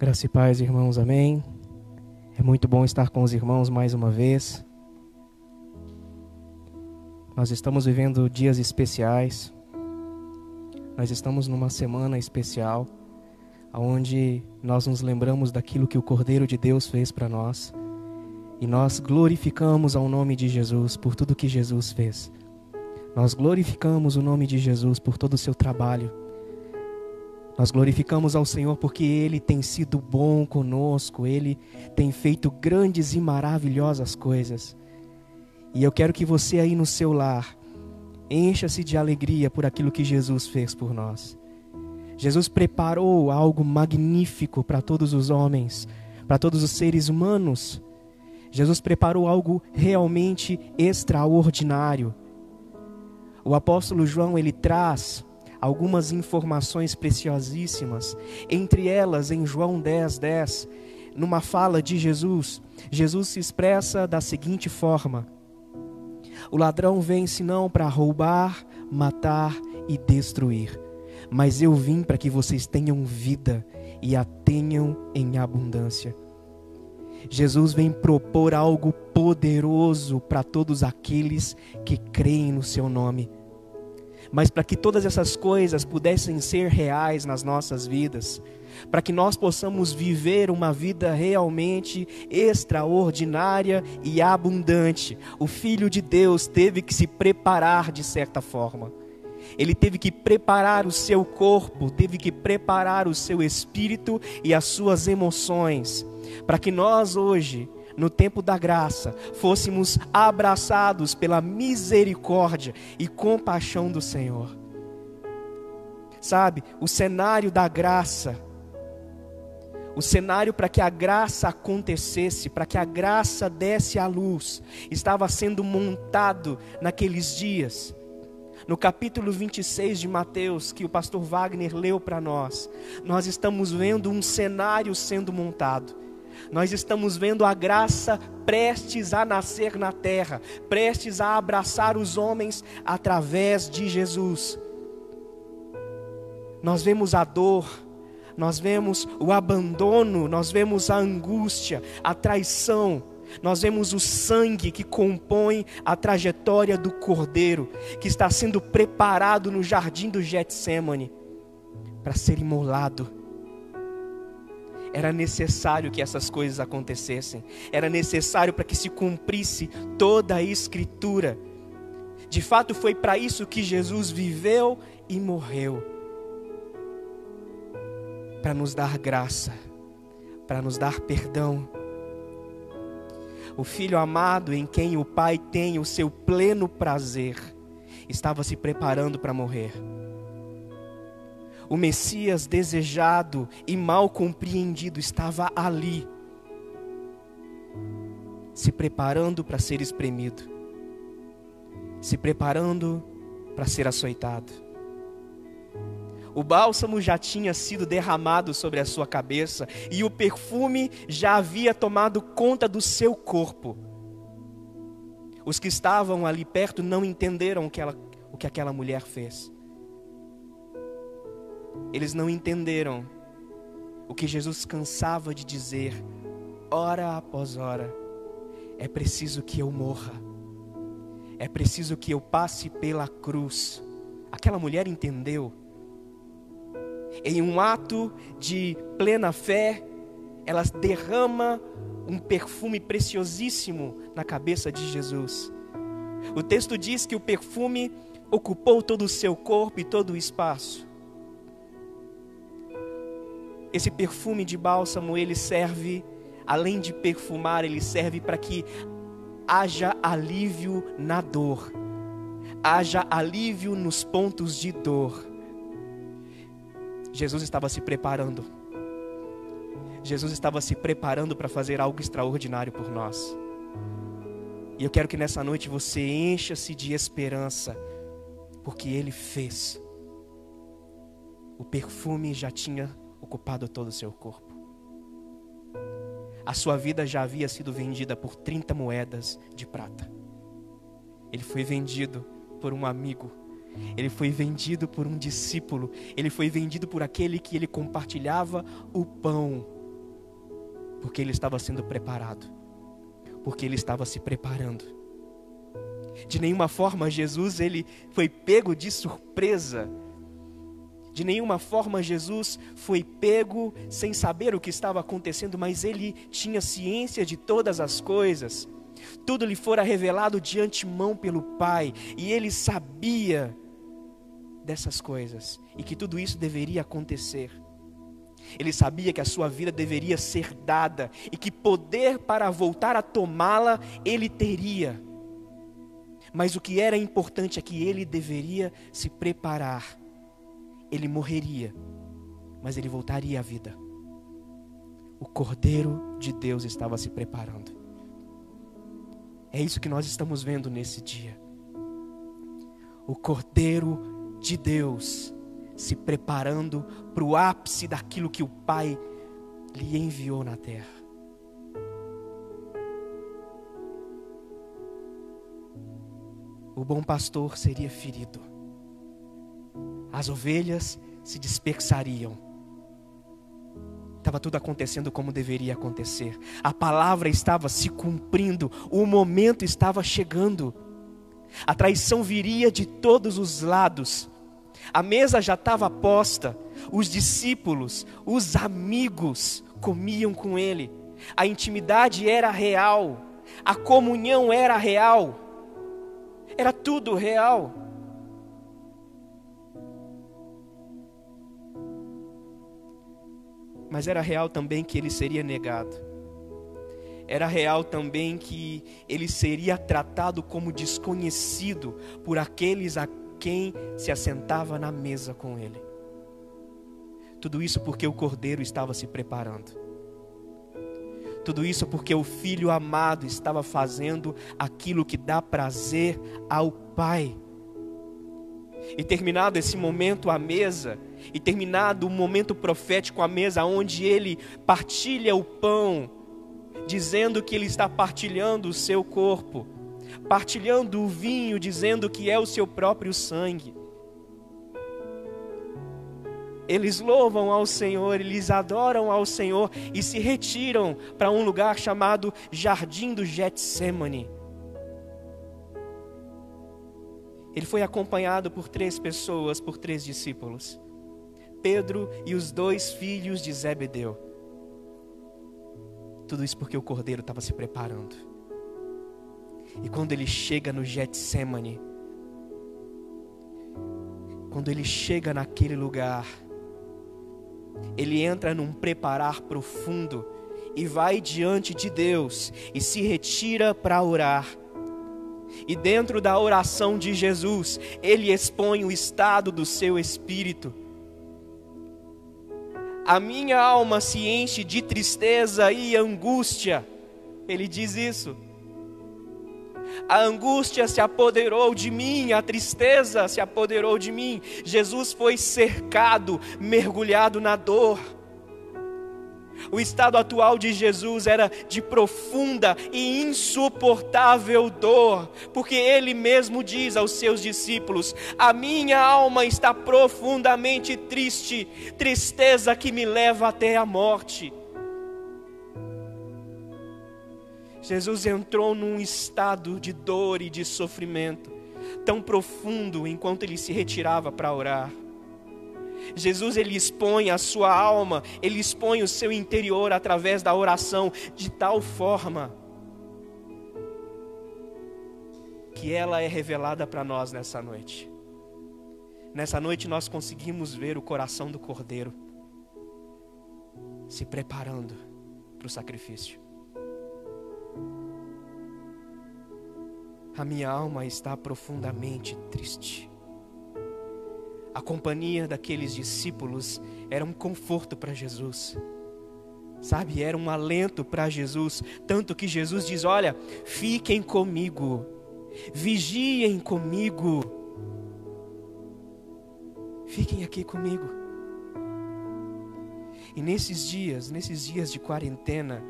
Graça e paz, irmãos, amém. É muito bom estar com os irmãos mais uma vez. Nós estamos vivendo dias especiais. Nós estamos numa semana especial, onde nós nos lembramos daquilo que o Cordeiro de Deus fez para nós. E nós glorificamos ao nome de Jesus por tudo que Jesus fez. Nós glorificamos o nome de Jesus por todo o seu trabalho nós glorificamos ao Senhor porque Ele tem sido bom conosco, Ele tem feito grandes e maravilhosas coisas. E eu quero que você aí no seu lar encha-se de alegria por aquilo que Jesus fez por nós. Jesus preparou algo magnífico para todos os homens, para todos os seres humanos. Jesus preparou algo realmente extraordinário. O apóstolo João ele traz algumas informações preciosíssimas. Entre elas, em João 10, 10, numa fala de Jesus, Jesus se expressa da seguinte forma: O ladrão vem senão para roubar, matar e destruir. Mas eu vim para que vocês tenham vida e a tenham em abundância. Jesus vem propor algo poderoso para todos aqueles que creem no seu nome mas para que todas essas coisas pudessem ser reais nas nossas vidas, para que nós possamos viver uma vida realmente extraordinária e abundante, o Filho de Deus teve que se preparar de certa forma. Ele teve que preparar o seu corpo, teve que preparar o seu espírito e as suas emoções, para que nós hoje no tempo da graça, fôssemos abraçados pela misericórdia e compaixão do Senhor. Sabe, o cenário da graça, o cenário para que a graça acontecesse, para que a graça desse à luz, estava sendo montado naqueles dias. No capítulo 26 de Mateus, que o pastor Wagner leu para nós, nós estamos vendo um cenário sendo montado nós estamos vendo a graça prestes a nascer na terra, prestes a abraçar os homens através de Jesus. Nós vemos a dor, nós vemos o abandono, nós vemos a angústia, a traição, nós vemos o sangue que compõe a trajetória do cordeiro, que está sendo preparado no jardim do Getsemane para ser imolado era necessário que essas coisas acontecessem, era necessário para que se cumprisse toda a Escritura. De fato, foi para isso que Jesus viveu e morreu para nos dar graça, para nos dar perdão. O filho amado em quem o Pai tem o seu pleno prazer estava se preparando para morrer o Messias desejado e mal compreendido estava ali, se preparando para ser espremido, se preparando para ser açoitado. O bálsamo já tinha sido derramado sobre a sua cabeça e o perfume já havia tomado conta do seu corpo. Os que estavam ali perto não entenderam o que, ela, o que aquela mulher fez. Eles não entenderam o que Jesus cansava de dizer, hora após hora: é preciso que eu morra, é preciso que eu passe pela cruz. Aquela mulher entendeu. Em um ato de plena fé, ela derrama um perfume preciosíssimo na cabeça de Jesus. O texto diz que o perfume ocupou todo o seu corpo e todo o espaço. Esse perfume de bálsamo, ele serve, além de perfumar, ele serve para que haja alívio na dor, haja alívio nos pontos de dor. Jesus estava se preparando. Jesus estava se preparando para fazer algo extraordinário por nós. E eu quero que nessa noite você encha-se de esperança, porque Ele fez. O perfume já tinha ocupado todo o seu corpo. A sua vida já havia sido vendida por 30 moedas de prata. Ele foi vendido por um amigo. Ele foi vendido por um discípulo. Ele foi vendido por aquele que ele compartilhava o pão Porque ele estava sendo preparado. Porque ele estava se preparando. De nenhuma forma Jesus ele foi pego de surpresa. De nenhuma forma Jesus foi pego sem saber o que estava acontecendo, mas ele tinha ciência de todas as coisas. Tudo lhe fora revelado de antemão pelo Pai, e ele sabia dessas coisas e que tudo isso deveria acontecer. Ele sabia que a sua vida deveria ser dada e que poder para voltar a tomá-la ele teria. Mas o que era importante é que ele deveria se preparar. Ele morreria, mas ele voltaria à vida. O Cordeiro de Deus estava se preparando. É isso que nós estamos vendo nesse dia. O Cordeiro de Deus se preparando para o ápice daquilo que o Pai lhe enviou na terra. O bom pastor seria ferido, as ovelhas se dispersariam. Estava tudo acontecendo como deveria acontecer. A palavra estava se cumprindo, o momento estava chegando. A traição viria de todos os lados. A mesa já estava posta, os discípulos, os amigos comiam com ele. A intimidade era real, a comunhão era real, era tudo real. Mas era real também que ele seria negado. Era real também que ele seria tratado como desconhecido por aqueles a quem se assentava na mesa com ele. Tudo isso porque o cordeiro estava se preparando. Tudo isso porque o filho amado estava fazendo aquilo que dá prazer ao Pai. E terminado esse momento à mesa, e terminado o momento profético à mesa, onde ele partilha o pão, dizendo que ele está partilhando o seu corpo, partilhando o vinho, dizendo que é o seu próprio sangue. Eles louvam ao Senhor, eles adoram ao Senhor e se retiram para um lugar chamado Jardim do Getsemane. Ele foi acompanhado por três pessoas, por três discípulos: Pedro e os dois filhos de Zebedeu. Tudo isso porque o cordeiro estava se preparando. E quando ele chega no Getsemane, quando ele chega naquele lugar, ele entra num preparar profundo e vai diante de Deus e se retira para orar. E dentro da oração de Jesus, ele expõe o estado do seu espírito. A minha alma se enche de tristeza e angústia. Ele diz isso a angústia se apoderou de mim, a tristeza se apoderou de mim. Jesus foi cercado, mergulhado na dor. O estado atual de Jesus era de profunda e insuportável dor, porque ele mesmo diz aos seus discípulos: A minha alma está profundamente triste, tristeza que me leva até a morte. Jesus entrou num estado de dor e de sofrimento tão profundo enquanto ele se retirava para orar. Jesus ele expõe a sua alma, ele expõe o seu interior através da oração de tal forma que ela é revelada para nós nessa noite. Nessa noite nós conseguimos ver o coração do Cordeiro se preparando para o sacrifício. a minha alma está profundamente triste. A companhia daqueles discípulos era um conforto para Jesus. Sabe, era um alento para Jesus, tanto que Jesus diz: "Olha, fiquem comigo. Vigiem comigo. Fiquem aqui comigo." E nesses dias, nesses dias de quarentena,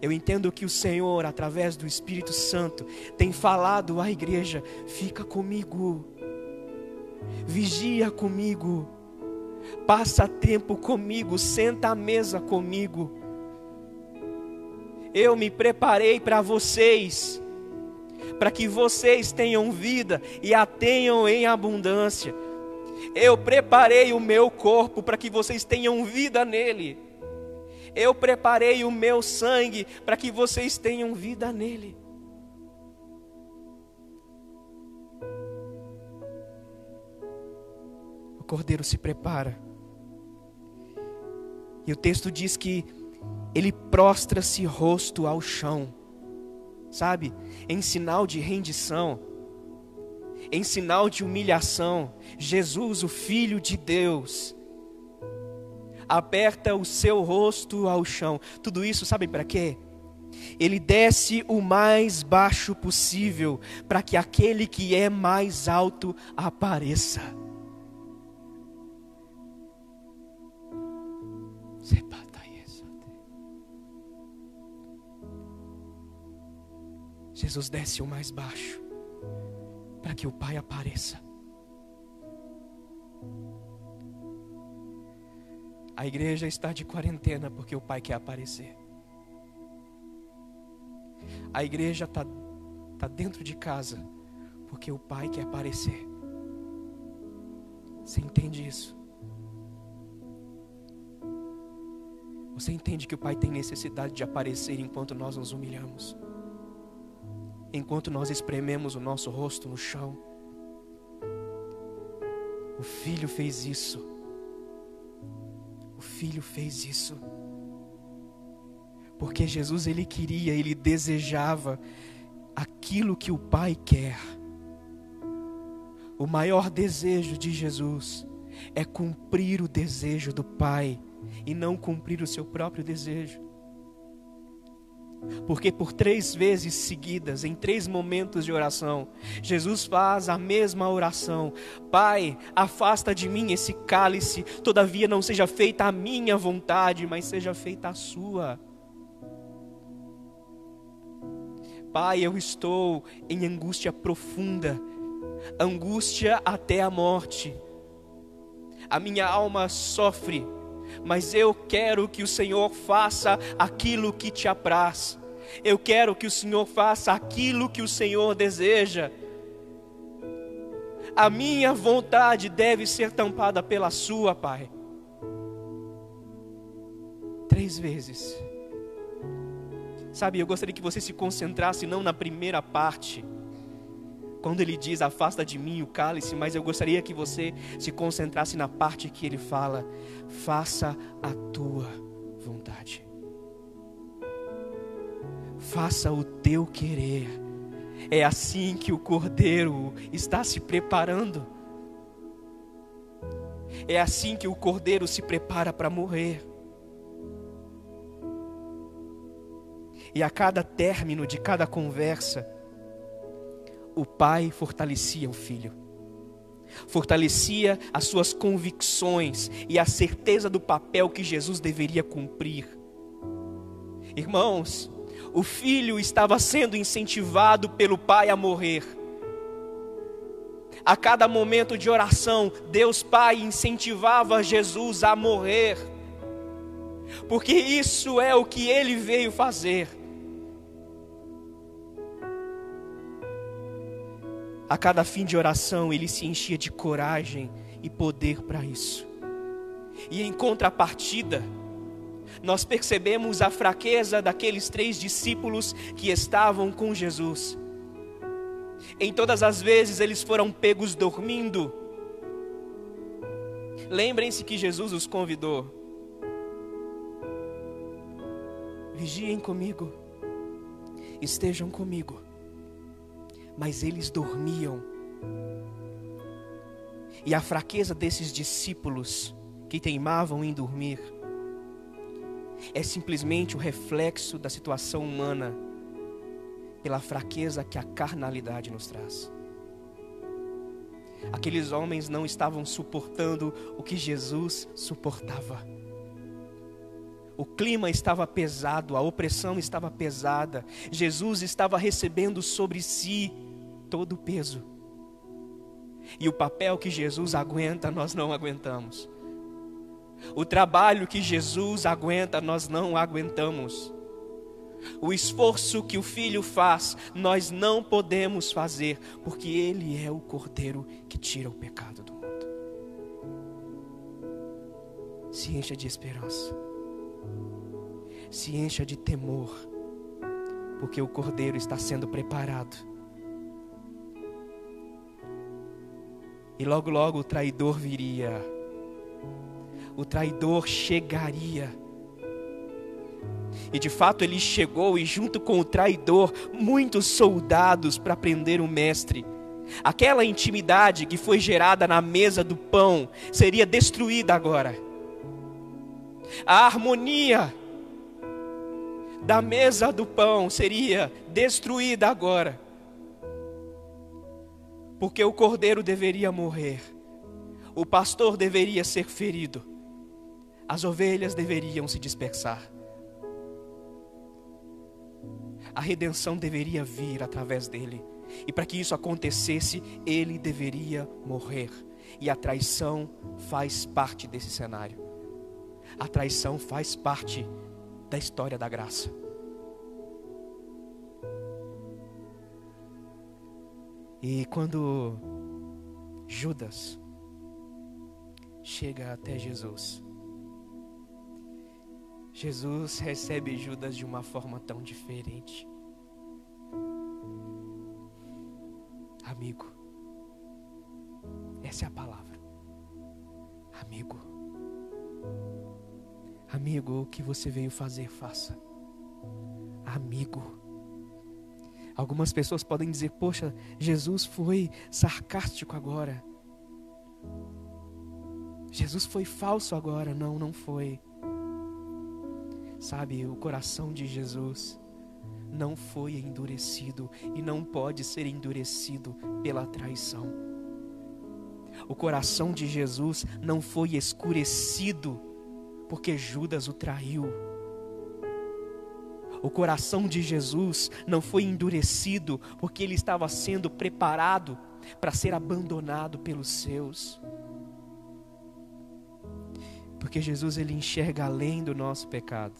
eu entendo que o Senhor, através do Espírito Santo, tem falado à igreja: fica comigo, vigia comigo, passa tempo comigo, senta à mesa comigo. Eu me preparei para vocês, para que vocês tenham vida e a tenham em abundância. Eu preparei o meu corpo para que vocês tenham vida nele. Eu preparei o meu sangue para que vocês tenham vida nele. Cordeiro se prepara. E o texto diz que ele prostra-se rosto ao chão, sabe? Em sinal de rendição, em sinal de humilhação. Jesus, o Filho de Deus, aperta o seu rosto ao chão. Tudo isso, sabem para quê? Ele desce o mais baixo possível, para que aquele que é mais alto apareça. Jesus desce o mais baixo, para que o Pai apareça. A igreja está de quarentena porque o pai quer aparecer. A igreja está tá dentro de casa porque o pai quer aparecer. Você entende isso? Você entende que o pai tem necessidade de aparecer enquanto nós nos humilhamos? Enquanto nós esprememos o nosso rosto no chão? O filho fez isso o filho fez isso. Porque Jesus ele queria, ele desejava aquilo que o Pai quer. O maior desejo de Jesus é cumprir o desejo do Pai e não cumprir o seu próprio desejo. Porque por três vezes seguidas, em três momentos de oração, Jesus faz a mesma oração: Pai, afasta de mim esse cálice, todavia não seja feita a minha vontade, mas seja feita a sua. Pai, eu estou em angústia profunda, angústia até a morte. A minha alma sofre mas eu quero que o Senhor faça aquilo que te apraz. Eu quero que o Senhor faça aquilo que o Senhor deseja. A minha vontade deve ser tampada pela sua, Pai. Três vezes. Sabe, eu gostaria que você se concentrasse não na primeira parte quando ele diz afasta de mim o cálice, mas eu gostaria que você se concentrasse na parte que ele fala: faça a tua vontade. Faça o teu querer. É assim que o cordeiro está se preparando. É assim que o cordeiro se prepara para morrer. E a cada término de cada conversa, o pai fortalecia o filho, fortalecia as suas convicções e a certeza do papel que Jesus deveria cumprir. Irmãos, o filho estava sendo incentivado pelo pai a morrer. A cada momento de oração, Deus Pai incentivava Jesus a morrer, porque isso é o que ele veio fazer. A cada fim de oração, ele se enchia de coragem e poder para isso. E em contrapartida, nós percebemos a fraqueza daqueles três discípulos que estavam com Jesus. Em todas as vezes eles foram pegos dormindo. Lembrem-se que Jesus os convidou. Vigiem comigo, estejam comigo mas eles dormiam. E a fraqueza desses discípulos que teimavam em dormir é simplesmente o reflexo da situação humana pela fraqueza que a carnalidade nos traz. Aqueles homens não estavam suportando o que Jesus suportava. O clima estava pesado, a opressão estava pesada. Jesus estava recebendo sobre si todo o peso. E o papel que Jesus aguenta, nós não aguentamos. O trabalho que Jesus aguenta, nós não aguentamos. O esforço que o filho faz, nós não podemos fazer, porque ele é o cordeiro que tira o pecado do mundo. Se encha de esperança, se encha de temor, porque o cordeiro está sendo preparado. E logo, logo o traidor viria, o traidor chegaria e de fato ele chegou, e junto com o traidor, muitos soldados para prender o mestre. Aquela intimidade que foi gerada na mesa do pão seria destruída agora. A harmonia da mesa do pão seria destruída agora. Porque o cordeiro deveria morrer, o pastor deveria ser ferido, as ovelhas deveriam se dispersar a redenção deveria vir através dele. E para que isso acontecesse, ele deveria morrer. E a traição faz parte desse cenário. A traição faz parte da história da graça. E quando Judas chega até Jesus, Jesus recebe Judas de uma forma tão diferente. Amigo, essa é a palavra. Amigo, amigo, o que você veio fazer, faça. Amigo. Algumas pessoas podem dizer: Poxa, Jesus foi sarcástico agora. Jesus foi falso agora. Não, não foi. Sabe, o coração de Jesus não foi endurecido e não pode ser endurecido pela traição. O coração de Jesus não foi escurecido porque Judas o traiu. O coração de Jesus não foi endurecido porque ele estava sendo preparado para ser abandonado pelos seus. Porque Jesus ele enxerga além do nosso pecado.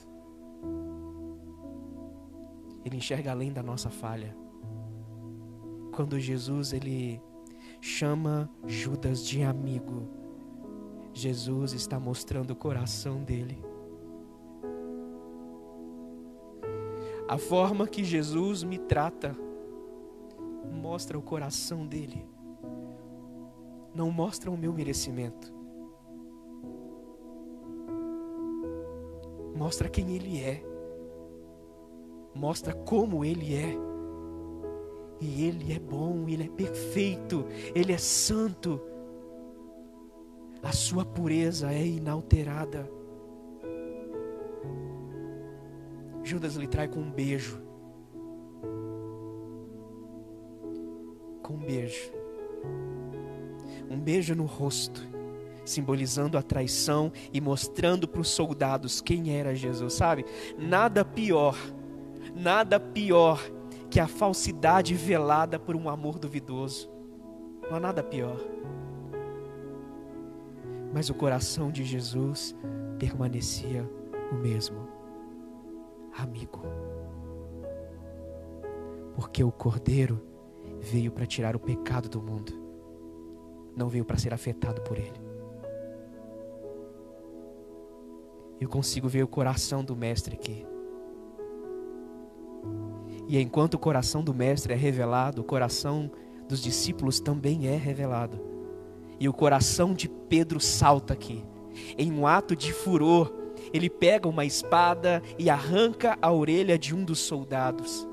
Ele enxerga além da nossa falha. Quando Jesus ele chama Judas de amigo, Jesus está mostrando o coração dele. A forma que Jesus me trata mostra o coração dele. Não mostra o meu merecimento. Mostra quem ele é mostra como Ele é. E Ele é bom, Ele é perfeito, Ele é santo. A sua pureza é inalterada. Judas lhe trai com um beijo. Com um beijo. Um beijo no rosto, simbolizando a traição e mostrando para os soldados quem era Jesus, sabe? Nada pior nada pior que a falsidade velada por um amor duvidoso. Não há nada pior. Mas o coração de Jesus permanecia o mesmo. Amigo. Porque o Cordeiro veio para tirar o pecado do mundo, não veio para ser afetado por ele. Eu consigo ver o coração do Mestre aqui. E enquanto o coração do Mestre é revelado, o coração dos discípulos também é revelado. E o coração de Pedro salta aqui. Em um ato de furor, ele pega uma espada e arranca a orelha de um dos soldados.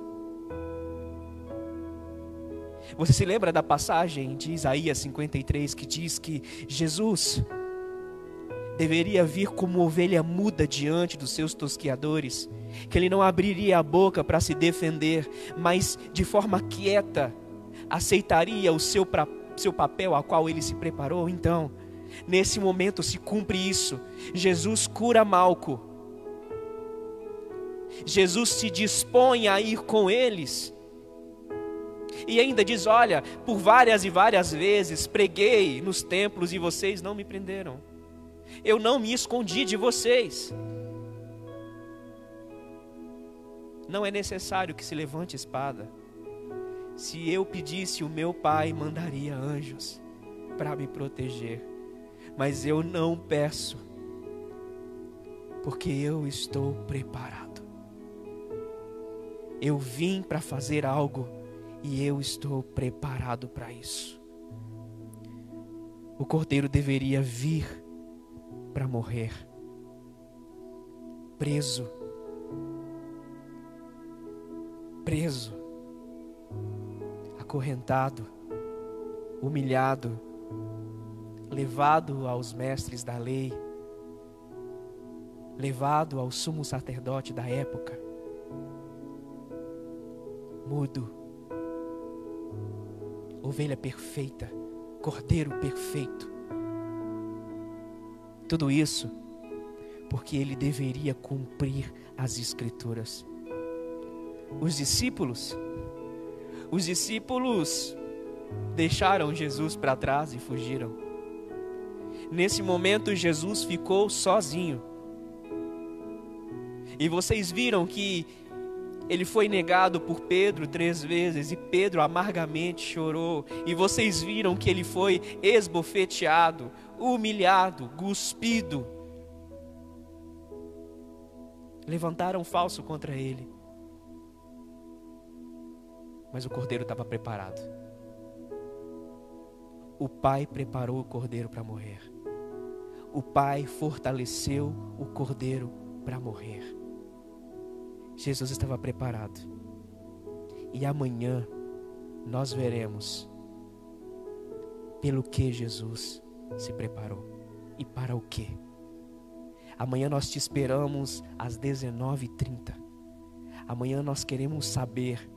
Você se lembra da passagem de Isaías 53 que diz que Jesus deveria vir como ovelha muda diante dos seus tosquiadores, que ele não abriria a boca para se defender, mas de forma quieta aceitaria o seu, pra, seu papel a qual ele se preparou. Então, nesse momento se cumpre isso. Jesus cura Malco. Jesus se dispõe a ir com eles. E ainda diz: Olha, por várias e várias vezes preguei nos templos e vocês não me prenderam eu não me escondi de vocês. não é necessário que se levante espada. Se eu pedisse, o meu pai mandaria anjos para me proteger. Mas eu não peço, porque eu estou preparado. Eu vim para fazer algo e eu estou preparado para isso. O cordeiro deveria vir para morrer, preso, preso, acorrentado, humilhado, levado aos mestres da lei, levado ao sumo sacerdote da época mudo, ovelha perfeita, cordeiro perfeito. Tudo isso porque ele deveria cumprir as Escrituras. Os discípulos, os discípulos deixaram Jesus para trás e fugiram. Nesse momento, Jesus ficou sozinho. E vocês viram que ele foi negado por Pedro três vezes e Pedro amargamente chorou. E vocês viram que ele foi esbofeteado, humilhado, cuspido. Levantaram falso contra ele. Mas o cordeiro estava preparado. O pai preparou o cordeiro para morrer. O pai fortaleceu o cordeiro para morrer. Jesus estava preparado. E amanhã nós veremos pelo que Jesus se preparou e para o que. Amanhã nós te esperamos às 19h30. Amanhã nós queremos saber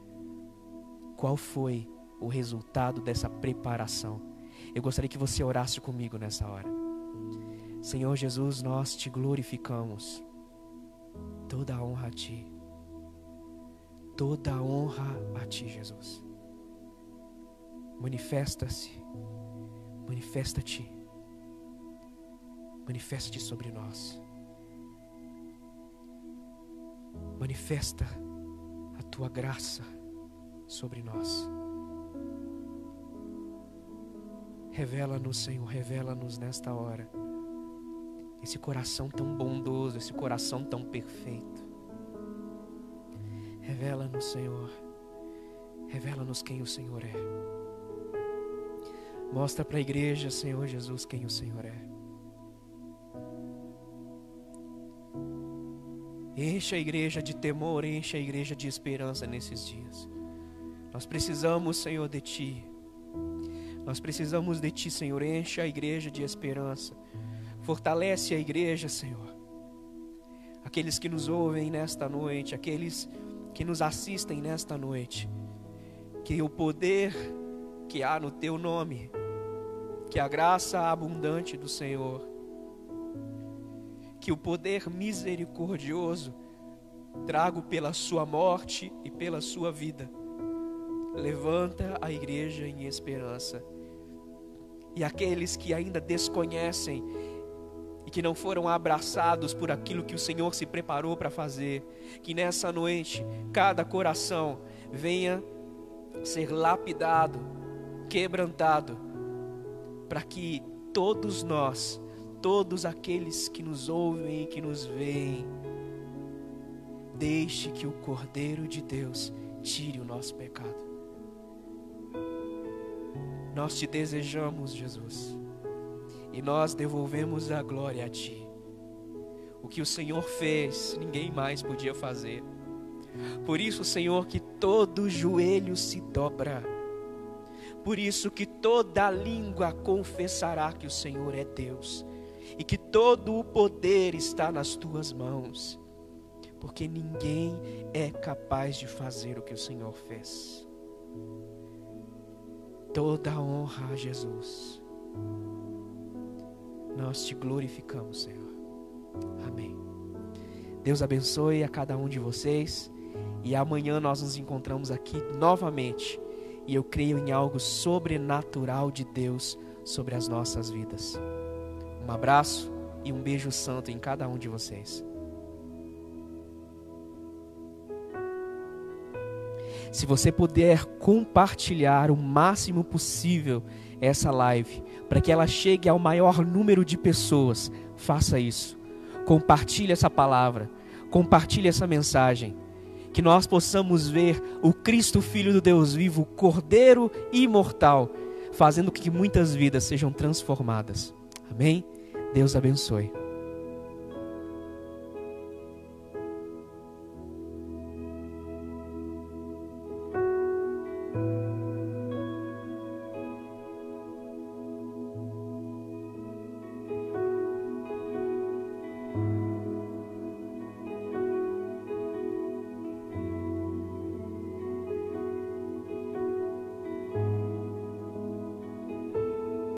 qual foi o resultado dessa preparação. Eu gostaria que você orasse comigo nessa hora. Senhor Jesus, nós te glorificamos. Toda a honra a ti toda a honra a ti, Jesus. Manifesta-se, manifesta-te, manifesta-te sobre nós. Manifesta a tua graça sobre nós. Revela-nos, Senhor, revela-nos nesta hora. Esse coração tão bondoso, esse coração tão perfeito. Revela-nos, Senhor. Revela-nos quem o Senhor é. Mostra para a igreja, Senhor Jesus, quem o Senhor é. Enche a igreja de temor, enche a igreja de esperança nesses dias. Nós precisamos, Senhor, de Ti. Nós precisamos de Ti, Senhor. Enche a igreja de esperança. Fortalece a igreja, Senhor. Aqueles que nos ouvem nesta noite, aqueles que nos assistem nesta noite, que o poder que há no teu nome, que a graça abundante do Senhor, que o poder misericordioso trago pela sua morte e pela sua vida, levanta a igreja em esperança. E aqueles que ainda desconhecem e que não foram abraçados por aquilo que o Senhor se preparou para fazer. Que nessa noite cada coração venha ser lapidado, quebrantado, para que todos nós, todos aqueles que nos ouvem e que nos veem, deixe que o Cordeiro de Deus tire o nosso pecado. Nós te desejamos, Jesus e nós devolvemos a glória a Ti. O que o Senhor fez, ninguém mais podia fazer. Por isso, Senhor, que todo joelho se dobra. Por isso que toda língua confessará que o Senhor é Deus e que todo o poder está nas tuas mãos. Porque ninguém é capaz de fazer o que o Senhor fez. Toda honra a Jesus. Nós te glorificamos, Senhor. Amém. Deus abençoe a cada um de vocês. E amanhã nós nos encontramos aqui novamente. E eu creio em algo sobrenatural de Deus sobre as nossas vidas. Um abraço e um beijo santo em cada um de vocês. Se você puder compartilhar o máximo possível essa live, para que ela chegue ao maior número de pessoas, faça isso. Compartilhe essa palavra, compartilhe essa mensagem. Que nós possamos ver o Cristo Filho do Deus vivo, Cordeiro imortal, fazendo com que muitas vidas sejam transformadas. Amém? Deus abençoe.